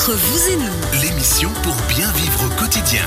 Entre vous et nous, L'émission pour bien vivre au quotidien.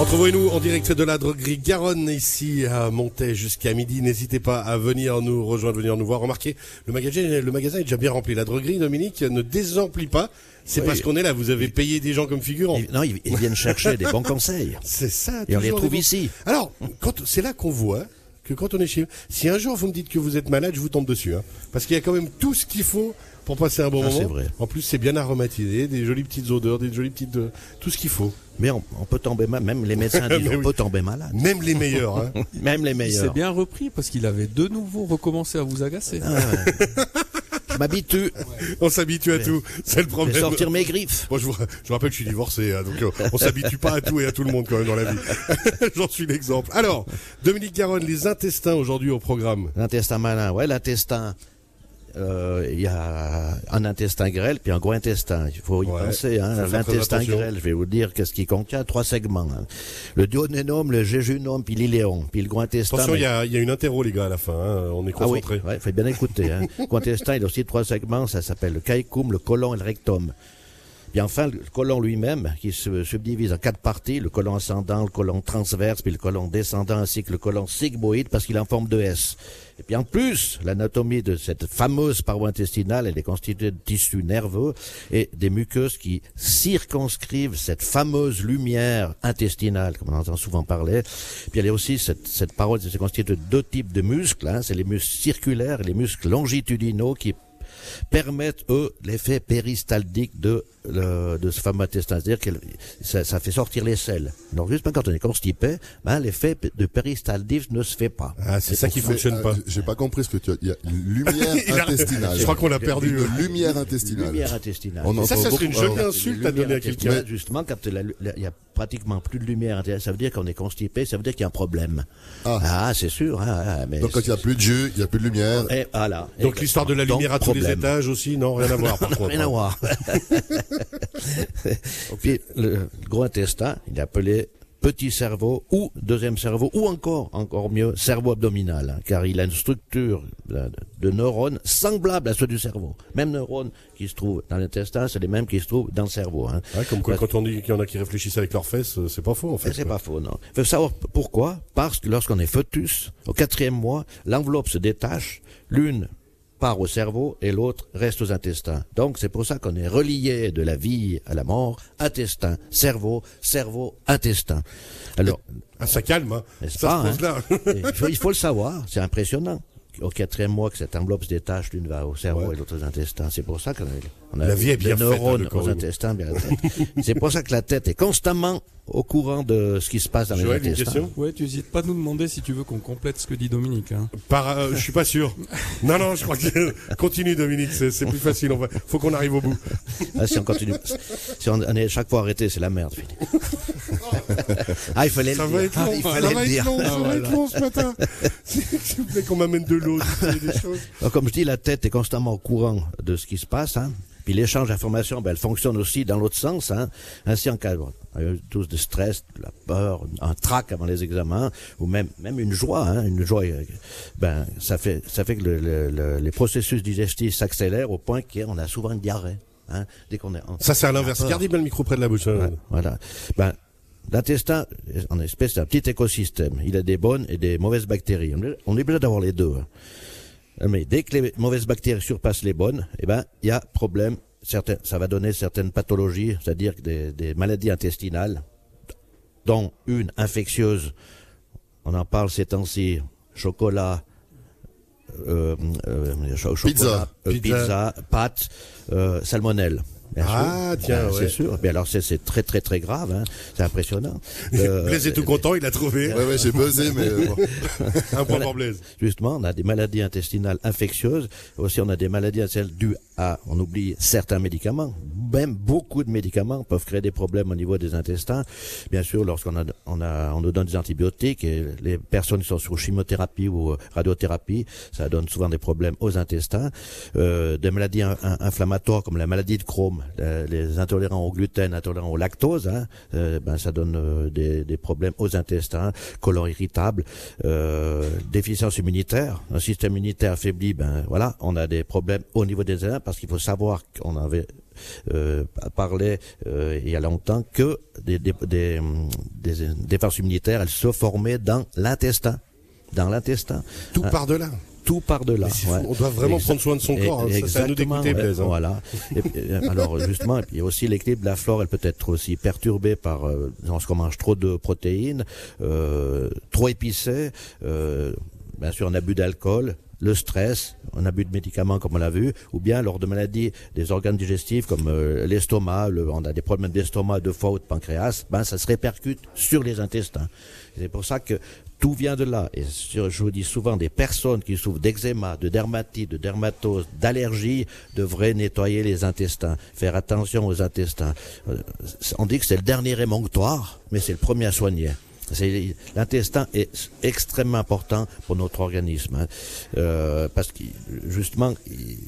Entre vous et nous, en direct de la droguerie Garonne, ici à Montaix jusqu'à midi. N'hésitez pas à venir nous rejoindre, venir nous voir. Remarquez, le magasin, le magasin est déjà bien rempli. La droguerie, Dominique, ne désemplit pas. C'est Oui. parce qu'on est là. Vous avez payé des gens comme figurants. Ils- Non, ils, ils viennent chercher des bons conseils. C'est ça. Et on les trouve ici. Alors, quand, c'est là qu'on voit que quand on est chez si un jour vous me dites que vous êtes malade, je vous tombe dessus. Hein, parce qu'il y a quand même tout ce qu'il faut pour passer un bon Ah, moment. c'est vrai. En plus, c'est bien aromatisé, des jolies petites odeurs, des jolies petites, euh, tout ce qu'il faut. Mais on, on peut tomber malade, même les médecins disent on oui. peut tomber malade. Même les meilleurs. Hein. Même les Il s'est meilleurs. bien repris parce qu'il avait de nouveau recommencé à vous agacer. Ah ouais. Je m'habitue. on s'habitue à tout. C'est le Je vais problème. sortir mes griffes. Moi, je vous, je vous rappelle, je suis divorcé, hein, donc euh, on s'habitue pas à tout et à tout le monde quand même dans la vie. J'en suis l'exemple. Alors, Dominique Garonne, les intestins aujourd'hui au programme. L'intestin malin, ouais, l'intestin. Euh, Il y a un intestin grêle puis un gros intestin. Il faut y Ouais, penser. Hein. L'intestin grêle, je vais vous dire qu'est-ce qu'il contient. Trois segments. hein. Le duodénum, le jéjunum, puis l'iléon. Puis le gros intestin. Attention, mais- il y a, il y a une interro, les gars, à la fin. hein, On est Ah oui, concentré. ouais, faut bien écouter. Hein. Le gros intestin, il a aussi trois segments. Ça s'appelle le caecum, le côlon et le rectum. Puis enfin, le côlon lui-même, qui se subdivise en quatre parties, le côlon ascendant, le côlon transverse, puis le côlon descendant, ainsi que le côlon sigmoïde, parce qu'il est en forme de S. Et puis en plus, l'anatomie de cette fameuse paroi intestinale, elle est constituée de tissus nerveux et des muqueuses qui circonscrivent cette fameuse lumière intestinale, comme on entend souvent parler. Puis elle est aussi, cette, cette paroi c'est constituée de deux types de muscles, hein. c'est les muscles circulaires et les muscles longitudinaux qui permettent, eux, l'effet péristaltique de, le- de ce fameux intestin. C'est-à-dire que ça, ça fait sortir les selles. Donc, justement, quand on est constipé, ben, l'effet de péristaltisme ne se fait pas. Ah, c'est ça qui fonctionne euh, pas. J'ai pas compris ce que tu as. Il y a une lumière a- intestinale. Je crois qu'on l'a perdu. Une lumière intestinale. Lumière intestinale. On Ça, ça serait une jolie insulte à donner à quelqu'un. Mais justement, quand il y a pratiquement plus de lumière intestinale, ça veut dire qu'on est constipé, ça veut dire qu'il y a un problème. Ah. c'est sûr. hein, ah, mais Donc quand il n'y a plus de jus, il n'y a plus de lumière. Et voilà. Donc l'histoire de la Donc, lumière à tous les étages aussi, non, rien à voir par contre. Rien à voir. Puis le gros intestin, il est appelé petit cerveau ou deuxième cerveau ou encore, encore mieux, cerveau abdominal, hein, car il a une structure de, de neurones semblable à ceux du cerveau. Même neurones qui se trouvent dans l'intestin, c'est les mêmes qui se trouvent dans le cerveau. Hein. Ouais, comme quoi, quand on dit qu'il y en a qui réfléchissent avec leurs fesses, euh, c'est pas faux en fait. mais c'est pas faux, non. Faut savoir pourquoi? Parce que lorsqu'on est fœtus, au quatrième mois, l'enveloppe se détache, l'une part au cerveau et l'autre reste aux intestins. Donc c'est pour ça qu'on est relié de la vie à la mort, intestin, cerveau, cerveau, intestin. Alors, Ah, ça calme, hein. Ça pas, il faut, il faut le savoir, c'est impressionnant. Au quatrième mois que cette enveloppe se détache, l'une va au cerveau Ouais. et l'autre aux intestins. C'est pour ça qu'on a, on a La vie est bien des faite, hein, neurones le corps aux intestins. c'est pour ça que la tête est constamment au courant de ce qui se passe dans Joël, les une intestins. question? Ouais, tu hésites pas à nous demander si tu veux qu'on complète ce que dit Dominique. Hein. Par, euh, je suis pas sûr. Non, non, je crois que continue Dominique, c'est c'est plus facile. On va, faut qu'on arrive au bout. Ah, si on continue, si on, on est chaque fois arrêté, c'est la merde. Philippe. ah, il fallait Ça le va dire. être long, il ça va le être dire. long, ça Ah, va être long ce matin. S'il vous plaît qu'on m'amène de l'eau, des choses. Alors, comme je dis, la tête est constamment au courant de ce qui se passe. Hein. Puis l'échange d'informations, ben, elle fonctionne aussi dans l'autre sens. Hein. Ainsi, en cas de tous de stress, de la peur, un trac avant les examens, ou même même une joie, hein, une joie, euh, ben ça fait ça fait que le, le- le- les processus digestifs s'accélèrent au point qu'on a souvent une diarrhée. Hein, dès qu'on est en- Ça, c'est à l'inverse. Gardez bien le micro près de la bouche. hein. Ouais, voilà. Ben, l'intestin, en espèce, c'est un petit écosystème. Il a des bonnes et des mauvaises bactéries. On est- obligé d'avoir les deux. hein. Mais dès que les mauvaises bactéries surpassent les bonnes, eh ben, il y a problème. Certains, ça va donner certaines pathologies, c'est-à-dire des, des maladies intestinales, dont une infectieuse. On en parle ces temps-ci. Chocolat, euh, euh, euh, Pizza. pizza, pâtes, euh, salmonelle. Bien Ah, sûr. tiens, Ben, ouais. c'est sûr. Mais alors c'est c'est très très très grave. Hein. C'est impressionnant. Euh, Blaise est tout content, il a trouvé. Ouais, ouais, j'ai buzzé, mais euh, bon. Un point pour Blaise. Justement, on a des maladies intestinales infectieuses. Aussi, on a des maladies intestinales dues à, on oublie certains médicaments. Même beaucoup de médicaments peuvent créer des problèmes au niveau des intestins. Bien sûr, lorsqu'on a, on a, on nous donne des antibiotiques et les personnes qui sont sous chimiothérapie ou euh, radiothérapie, ça donne souvent des problèmes aux intestins. Euh, des maladies in- in- inflammatoires comme la maladie de Crohn, euh, les intolérants au gluten, intolérants au lactose, hein, euh, ben ça donne euh, des, des problèmes aux intestins, colon irritable, euh, déficience immunitaire, un système immunitaire affaibli, ben voilà, on a des problèmes au niveau des intestins parce qu'il faut savoir qu'on avait euh, parlait euh, il y a longtemps que des, des, des, des défenses immunitaires, elles se formaient dans l'intestin. Dans l'intestin. Tout Ah, par de là. Tout par delà. Mais c'est fou, on doit vraiment prendre soin de son corps, hein, ça, nous ouais, hein. Voilà. Et euh, alors justement, il y a aussi l'équilibre de la flore, elle peut être aussi perturbée par euh, lorsqu'on mange trop de protéines, euh, trop épicé, euh, bien sûr un abus d'alcool, le stress, un abus de médicaments comme on l'a vu, ou bien lors de maladies des organes digestifs comme euh, l'estomac, le- on a des problèmes d'estomac, de foie ou de pancréas, ben ça se répercute sur les intestins. C'est pour ça que tout vient de là. Et je vous dis souvent, des personnes qui souffrent d'eczéma, de dermatite, de dermatose, d'allergie, devraient nettoyer les intestins, faire attention aux intestins. Euh, On dit que c'est le dernier émonctoire, mais c'est le premier à soigner. L'intestin est extrêmement important pour notre organisme, hein. Euh, parce que justement, il-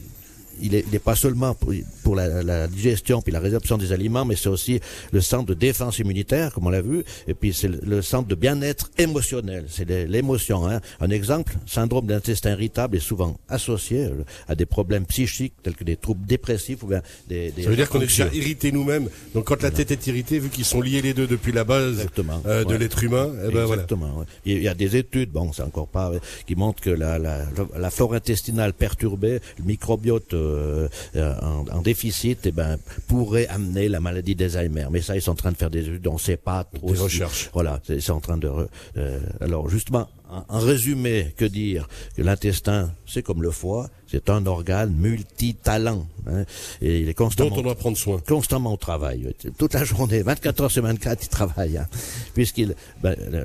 il est, il est pas seulement pour, pour la, la digestion puis la résorption des aliments, mais c'est aussi le centre de défense immunitaire, comme on l'a vu, et puis c'est le, le centre de bien-être émotionnel. C'est l'é- l'émotion. Hein. Un exemple, syndrome d'intestin irritable est souvent associé euh, à des problèmes psychiques tels que des troubles dépressifs ou bien des. des Ça veut dire qu'on est déjà irrité nous-mêmes. Donc quand la tête est irritée, vu qu'ils sont liés les deux depuis la base euh, de Ouais. l'être humain, eh ben voilà. Ouais. Il y a des études, bon, c'est encore pas, euh, qui montrent que la, la, la flore intestinale perturbée, le microbiote euh, euh, en, en déficit, eh ben, pourrait amener la maladie d'Alzheimer. Mais ça, ils sont en train de faire des études, on ne sait pas trop. Des si- recherches. Voilà, c'est- ils sont en train de. euh, alors justement, en, résumé, que dire? Que l'intestin, c'est comme le foie, c'est un organe multitalent, hein, et il est Dont constamment on doit prendre soin. constamment au travail. Toute la journée, 24 heures sur 24, il travaille. hein. Puisqu'il ben, euh,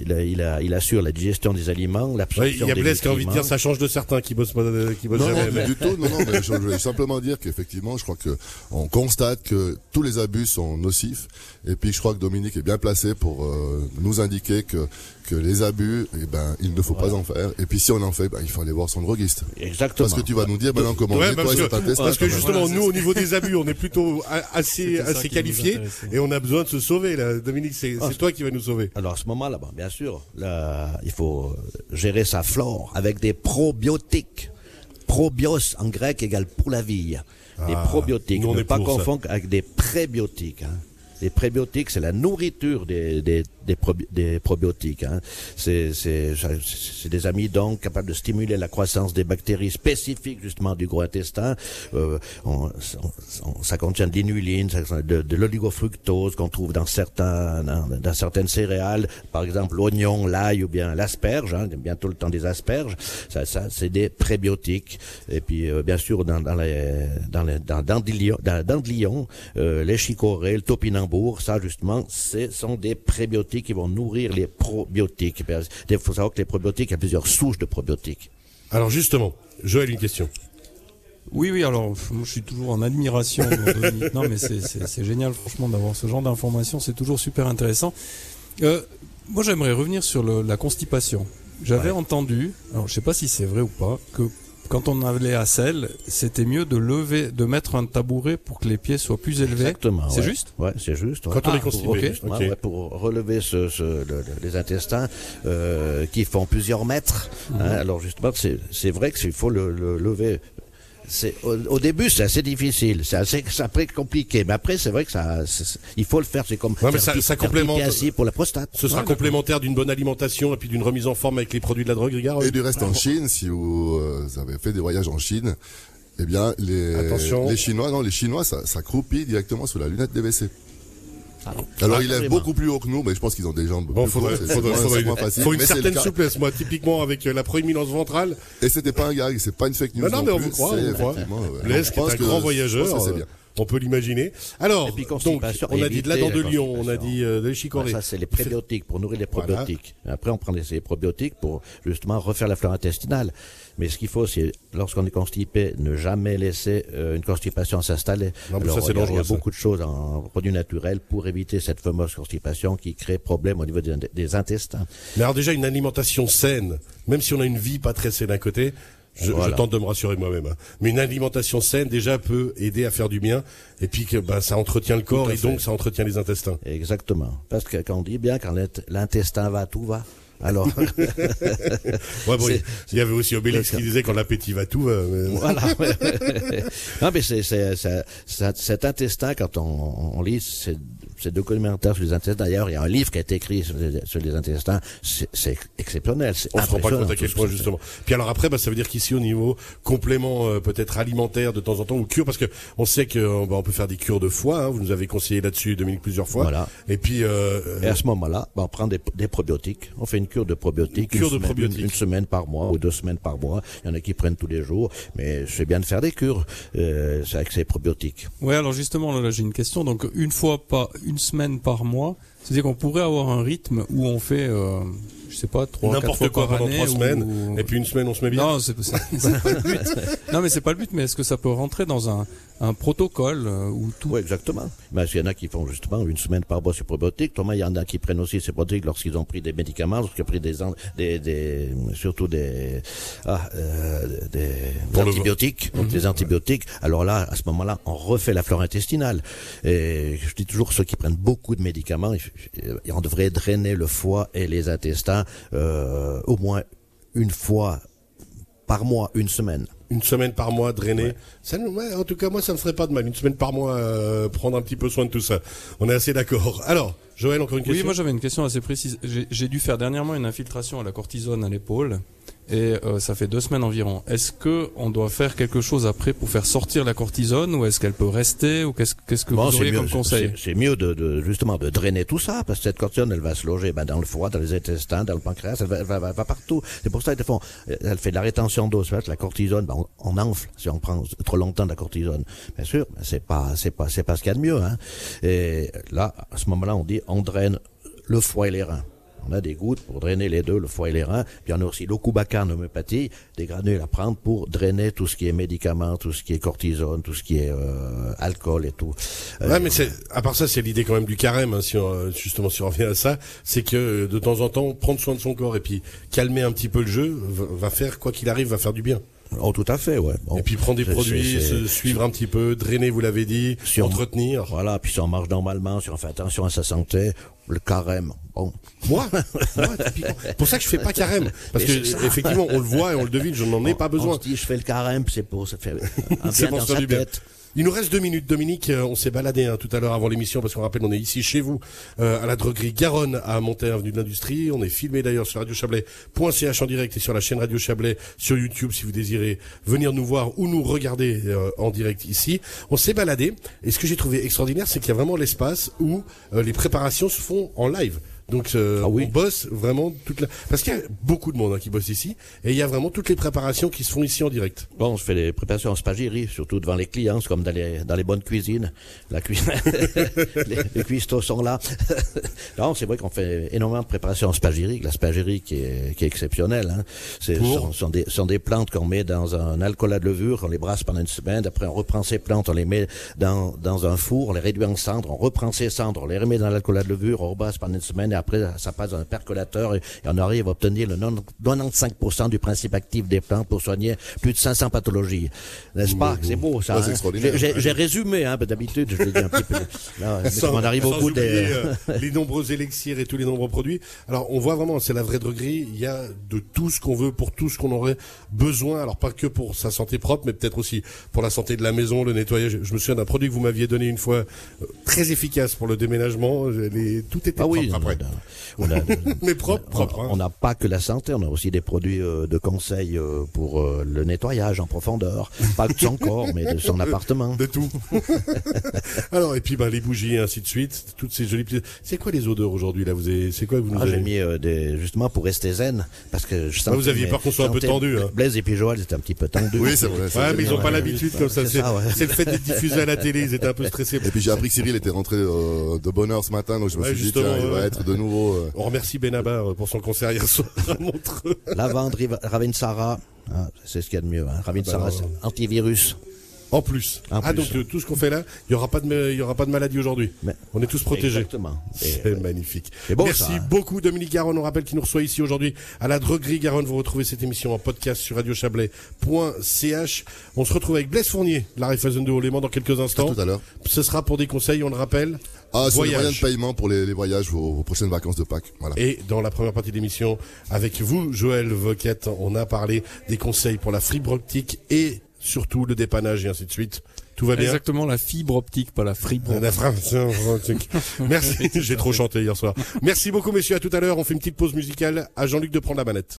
il, a- il, a- il assure la digestion des aliments, Ouais, l'absorption Il y a des Blaise qui a envie de dire nutriments. ça change de certains qui bossent, pas- euh, qui bossent Non, jamais. non, mais- du tout. Non, non, mais je, je voulais simplement dire qu'effectivement, je crois que on constate que tous les abus sont nocifs. Et puis, je crois que Dominique est bien placé pour euh, nous indiquer que que les abus, eh ben, il ne faut pas en faire. Et puis, si on en fait, ben, il faut aller voir son droguiste. Exactement. Parce que tu vas nous dire maintenant comment Ouais, parce, cet que, parce que justement, Voilà, nous, au niveau des abus, on est plutôt assez, assez qualifiés et on a besoin de se sauver. Là. Dominique, c'est Ah. toi qui vas nous sauver. Alors à ce moment-là, bon, bien sûr, là, il faut gérer sa flore avec des probiotiques. Probios en grec égale pour la vie. Des Ah, probiotiques. ne pas confondre avec des prébiotiques. hein. Les prébiotiques, c'est la nourriture des, des, des, probi- des probiotiques. Hein. C'est, des amidons capables de stimuler la croissance des bactéries spécifiques justement du gros intestin. Euh, on- on- ça contient de l'inuline, de, de l'oligofructose qu'on trouve dans certains, dans, dans certaines céréales, par exemple l'oignon, l'ail ou bien l'asperge. Hein, bientôt le temps des asperges. Ça, ça c'est des prébiotiques. Et puis euh, bien sûr dans, dans les dans les dans, dandelion, dans, dandelion, euh, les chicorées, le topinambour, ça justement, ce sont des prébiotiques qui vont nourrir les probiotiques. Il faut savoir que les probiotiques, il y a plusieurs souches de probiotiques. Alors justement, Joël, une question. Oui, oui, alors moi je suis toujours en admiration de. Non, mais c'est- génial, franchement, d'avoir ce genre d'informations, c'est toujours super intéressant. Euh, moi j'aimerais revenir sur le- la constipation. J'avais entendu, alors je sais pas si c'est vrai ou pas, que quand on allait à selle, c'était mieux de lever, de mettre un tabouret pour que les pieds soient plus élevés. Exactement. C'est ouais. juste? Ouais, c'est juste. ouais. Quand on est pour- constipé, ouais, pour relever ce, ce- le- le- les intestins euh, qui font plusieurs mètres. Mhm. hein. alors justement, c'est c'est vrai qu'il faut le, le lever. C'est au, au début c'est assez difficile, c'est assez après compliqué, mais après c'est vrai que ça, il faut le faire. C'est comme mais faire ça- ça complémente- pour la prostate. Ce sera Ouais, complémentaire d'une bonne alimentation et puis d'une remise en forme avec les produits de la drogue, Rigard Et du reste en Chine, si vous, euh, vous avez fait des voyages en Chine, eh bien, les, Attention. les Chinois, non, les Chinois, ça, ça croupit directement sous la lunette des WC. Alors, Ah, lèvent carrément. beaucoup plus haut que nous, mais je pense qu'ils ont des jambes Bon, plus faudrait, faut une certaine souplesse. Moi, typiquement, avec euh, la proéminence ventrale, Et c'était pas un gag, c'est pas une fake news. Non, non, mais on vous croit, c'est on vous croit. Blaise, Je qui est pense un que- grand voyageur, on peut l'imaginer. Alors, Et puis donc, on a dit de la dent de lion, on a dit euh, de ça, c'est les prébiotiques pour nourrir les Voilà. probiotiques. Après, on prend les, ces probiotiques pour justement refaire la flore intestinale. Mais ce qu'il faut, c'est, lorsqu'on est constipé, ne jamais laisser euh, une constipation s'installer. Alors, ça, il y a- beaucoup de choses en produits naturels pour éviter cette fameuse constipation qui crée problème au niveau des, des intestins. Mais alors déjà, une alimentation saine, même si on a une vie pas très saine à côté, je, Voilà. je tente de me rassurer moi-même. hein. Mais une alimentation saine déjà peut aider à faire du bien, et puis que ben, ça entretient le corps et fait. donc ça entretient les intestins. Exactement. Parce que quand on dit bien, quand l'int- l'intestin va, tout va. Alors, Ouais, bon, C'est- il y avait aussi Obélix qui disait quand l'appétit va, tout mais- voilà. non, mais c'est, cet intestin, quand on, on lit ces, ces documentaires sur les intestins, d'ailleurs, il y a un livre qui a été écrit sur les, sur les intestins, c'est, exceptionnel. On se rend pas compte à quel point justement. Puis alors après, bah, ça veut dire qu'ici au niveau complément euh, peut-être alimentaire de temps en temps ou cure, parce que on sait que euh, bah, on peut faire des cures de foie. hein, vous nous avez conseillé là-dessus, Dominique, plusieurs fois. Voilà. Et puis euh, Et à ce moment-là, ben, on prend des, des probiotiques. On fait une cure de probiotiques. Une cure une de semaine, probiotiques. Une, une semaine par mois ou deux semaines par mois. Il y en a qui prennent tous les jours. Mais c'est bien de faire des cures euh, c'est avec ces probiotiques. Ouais, alors justement, là, j'ai une question. Donc, une fois pas une semaine par mois, c'est-à-dire qu'on pourrait avoir un rythme où on fait, euh, je sais pas, trois, quatre n'importe fois quoi par pendant année. trois semaines. ou- Et puis une semaine, on se met bien. Non, c'est c'est- c'est pas le but. Non, mais c'est pas le but. Mais est-ce que ça peut rentrer dans un, un protocole euh, où tout Oui, exactement. Mais il y en a qui font justement une semaine par mois ces probiotiques. Thomas, il y en a qui prennent aussi ces probiotiques lorsqu'ils ont pris des médicaments, lorsqu'ils ont pris des, des, des surtout des, ah, euh, des le- antibiotiques, donc des antibiotiques. Alors là, à ce moment-là, on refait la flore intestinale. Et je dis toujours ceux qui prennent beaucoup de médicaments, on devrait drainer le foie et les intestins euh, au moins une fois par mois, une semaine. Une semaine par mois drainée. Ça, nous- ouais, en tout cas, moi, ça me ferait pas de mal. Une semaine par mois, euh, prendre un petit peu soin de tout ça. On est assez d'accord. Alors, Joël, encore une Oui, question. moi j'avais une question assez précise. J'ai j'ai dû faire dernièrement une infiltration à la cortisone à l'épaule et euh, ça fait deux semaines environ. Est-ce que on doit faire quelque chose après pour faire sortir la cortisone ou est-ce qu'elle peut rester ou qu'est-ce qu'est-ce que Bon, vous auriez mieux- comme conseil? c'est- mieux de, de- justement de drainer tout ça, parce que cette cortisone, elle va se loger ben, dans le foie, dans les intestins, dans le pancréas, elle va, elle va, va- va partout. C'est pour ça qu'ils font, elle fait de la rétention d'eau. La cortisone, ben, on, on enfle si on prend trop longtemps de la cortisone. Bien sûr, mais c'est pas, c'est pas, c'est pas ce qu'il y a de mieux. Hein. Et là, à ce moment-là, on dit, on draine le foie et les reins. On a des gouttes pour drainer les deux, le foie et les reins. Puis on a aussi l'okubaca en homéopathie, des granules à prendre pour drainer tout ce qui est médicaments, tout ce qui est cortisone, tout ce qui est euh, alcool et tout. Euh, Ouais, mais c'est, à part ça, c'est l'idée quand même du carême, hein, si on, euh, justement, si on revient à ça, c'est que de temps en temps, prendre soin de son corps et puis calmer un petit peu le jeu va faire, quoi qu'il arrive, va faire du bien. Oh, tout à fait, ouais. Bon, et puis prendre des produits, se suivre un petit peu, drainer, vous l'avez dit, Si on- entretenir. Voilà, puis si on mange normalement, si on fait attention à sa santé, le carême, bon. Moi, moi, typiquement. pour ça que je fais pas carême, parce Mais que effectivement, on le voit et on le devine, je n'en ai pas On besoin. se dit, je fais le carême, c'est pour se faire un C'est bien pour dans sa du bien. Il nous reste deux minutes, Dominique. Euh, on s'est baladé hein, tout à l'heure avant l'émission parce qu'on rappelle, on est ici chez vous euh, à la droguerie Garonne à Montaix, avenue de l'Industrie. On est filmé d'ailleurs sur radiochablais.ch en direct et sur la chaîne Radio Chablais sur YouTube si vous désirez venir nous voir ou nous regarder euh, en direct ici. On s'est baladé et ce que j'ai trouvé extraordinaire, c'est qu'il y a vraiment l'espace où euh, les préparations se font en live. Donc euh, Ah oui. on bosse vraiment toute la... parce qu'il y a beaucoup de monde hein, qui bosse ici et il y a vraiment toutes les préparations qui se font ici en direct. Bon, je fais les préparations en spagyrie, surtout devant les clients, c'est comme dans les, dans les bonnes cuisines. La cuisine, les, les cuistots sont là. non, c'est vrai qu'on fait énormément de préparations en spagyrie, la spagyrie qui est, qui est exceptionnelle. Hein. C'est, sont, sont des, sont des plantes qu'on met dans un alcool de levure, on les brasse pendant une semaine, après on reprend ces plantes, on les met dans, dans un four, on les réduit en cendres, on reprend ces cendres, on les remet dans l'alcool de levure, on rebrasse pendant une semaine, après ça passe dans un percolateur, et, et on arrive à obtenir le 95% du principe actif des plantes pour soigner plus de 500 pathologies. N'est-ce pas? C'est beau ça. Hein? J'ai- résumé, hein, d'habitude, je l'ai dit un petit peu. Là, mais Sans- on arrive au bout des... euh, les nombreux élixirs et tous les nombreux produits. Alors on voit vraiment, c'est la vraie droguerie. Il y a de tout ce qu'on veut pour tout ce qu'on aurait besoin. Alors pas que pour sa santé propre, mais peut-être aussi pour la santé de la maison, le nettoyage. Je me souviens d'un produit que vous m'aviez donné une fois, euh, très efficace pour le déménagement. Les- tout était Ah oui, propre après. On a- Mais propre, propre. hein. On n'a pas que la santé, on a aussi des produits euh, de conseil euh, pour euh, le nettoyage en profondeur. Pas de son corps, mais de son appartement. De tout. Alors et puis ben les bougies et ainsi de suite, toutes ces jolies petites. C'est quoi les odeurs aujourd'hui là? Vous avez, c'est quoi que vous nous Ah, j'ai avez mis euh, des, justement pour rester zen, parce que je sentais... vous aviez qu'on soit un peu tendu, hein. Blaise et puis Joël étaient un petit peu tendus. Oui, c'est vrai. c'est Ouais, vrai. mais ils ont pas l'habitude comme ça. c'est ouais. le fait d'être diffusé à la télé. Ils étaient un peu stressés. Et puis j'ai appris que Cyril était rentré euh, de bonne heure ce matin, donc je me Ouais, suis dit, tiens, il va être de nouveau... euh, On remercie Benabar pour son concert hier soir à Montreux. Lavande, Ravensara, ah, c'est ce qu'il y a de mieux. Hein. Ravensara, bah, c'est antivirus. En plus. En ah plus. donc euh, tout ce qu'on fait là, il y aura pas de y aura pas de maladie aujourd'hui. On est tous protégés. Exactement. C'est euh, magnifique. Merci ça, hein. beaucoup Dominique Garonne. On rappelle qu'il nous reçoit ici aujourd'hui à la droguerie Garonne. Vous retrouvez cette émission en podcast sur radiochablais.ch. On se retrouve avec Blaise Fournier, la Raiffeisen de Haut-Léman dans quelques À instants. tout à l'heure. Ce sera pour des conseils, on le rappelle. Ah, les Voyage. moyens de paiement pour les, les voyages, vos, vos prochaines vacances de Pâques. Voilà. Et dans la première partie de l'émission, avec vous, Joël Voquette, on a parlé des conseils pour la fibre optique et surtout le dépannage et ainsi de suite. Tout va bien Exactement, la fibre optique, pas la fibre. La fibre optique. Merci, j'ai trop chanté hier soir. Merci beaucoup messieurs, à tout à l'heure. On fait une petite pause musicale à Jean-Luc de prendre la manette.